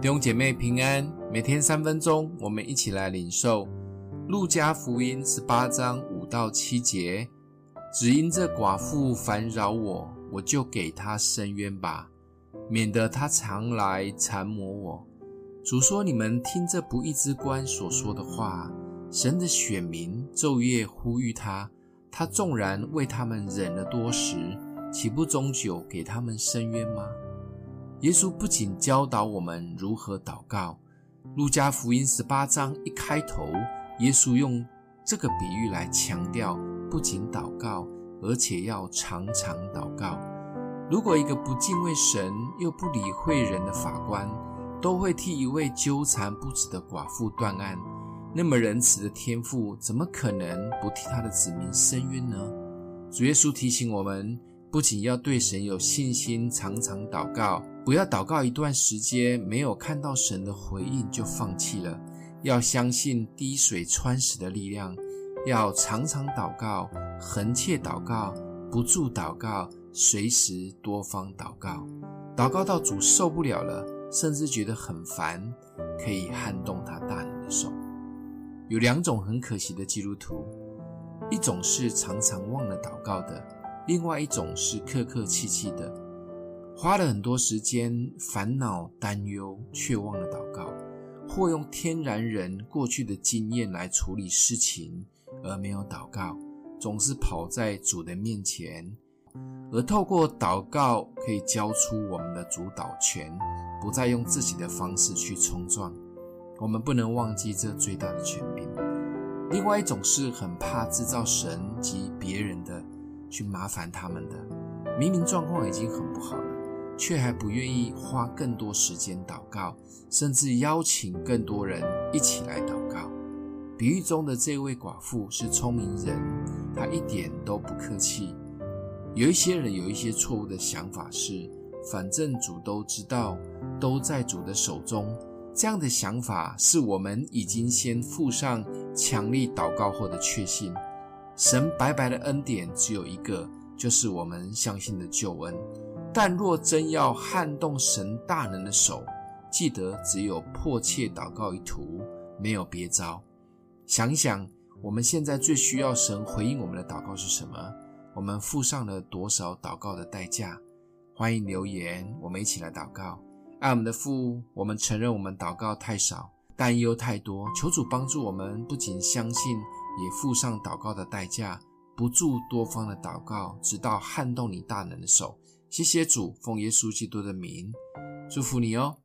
弟兄姐妹平安，每天三分钟，我们一起来领受路加福音十八章五到七节。只因这寡妇烦扰我，我就给她伸冤吧，免得她常来缠磨我。主说：你们听这不义之官所说的话，神的选民昼夜呼吁他，他纵然为他们忍了多时，岂不终久给他们伸冤吗？耶稣不仅教导我们如何祷告，路加福音十八章一开头，耶稣用这个比喻来强调，不仅祷告，而且要常常祷告。如果一个不敬畏神又不理会人的法官，都会替一位纠缠不止的寡妇断案，那么仁慈的天父怎么可能不替他的子民伸冤呢？主耶稣提醒我们。不仅要对神有信心，常常祷告，不要祷告一段时间没有看到神的回应就放弃了。要相信滴水穿石的力量，要常常祷告，恒切祷告，不住祷告，随时多方祷告。祷告到主受不了了，甚至觉得很烦，可以撼动他大能的手。有两种很可惜的基督徒，一种是常常忘了祷告的。另外一种是客客气气的，花了很多时间烦恼担忧，却忘了祷告；或用天然人过去的经验来处理事情，而没有祷告，总是跑在主的面前，而透过祷告可以交出我们的主导权，不再用自己的方式去冲撞。我们不能忘记这最大的权柄。另外一种是很怕制造神及别人的。去麻烦他们的，明明状况已经很不好，却还不愿意花更多时间祷告，甚至邀请更多人一起来祷告。比喻中的这位寡妇是聪明人，她一点都不客气。有一些人有一些错误的想法是，反正主都知道，都在主的手中。这样的想法是我们已经先附上强力祷告后的确信。神白白的恩典只有一个，就是我们相信的救恩。但若真要撼动神大能的手，记得只有迫切祷告一途，没有别招。想一想，我们现在最需要神回应我们的祷告是什么？我们付上了多少祷告的代价？欢迎留言，我们一起来祷告。爱我们的父，我们承认我们祷告太少，担忧太多，求主帮助我们，不仅相信。也付上祷告的代价，不住多方的祷告，直到撼动你大能的手。谢谢主，奉耶稣基督的名，祝福你哦。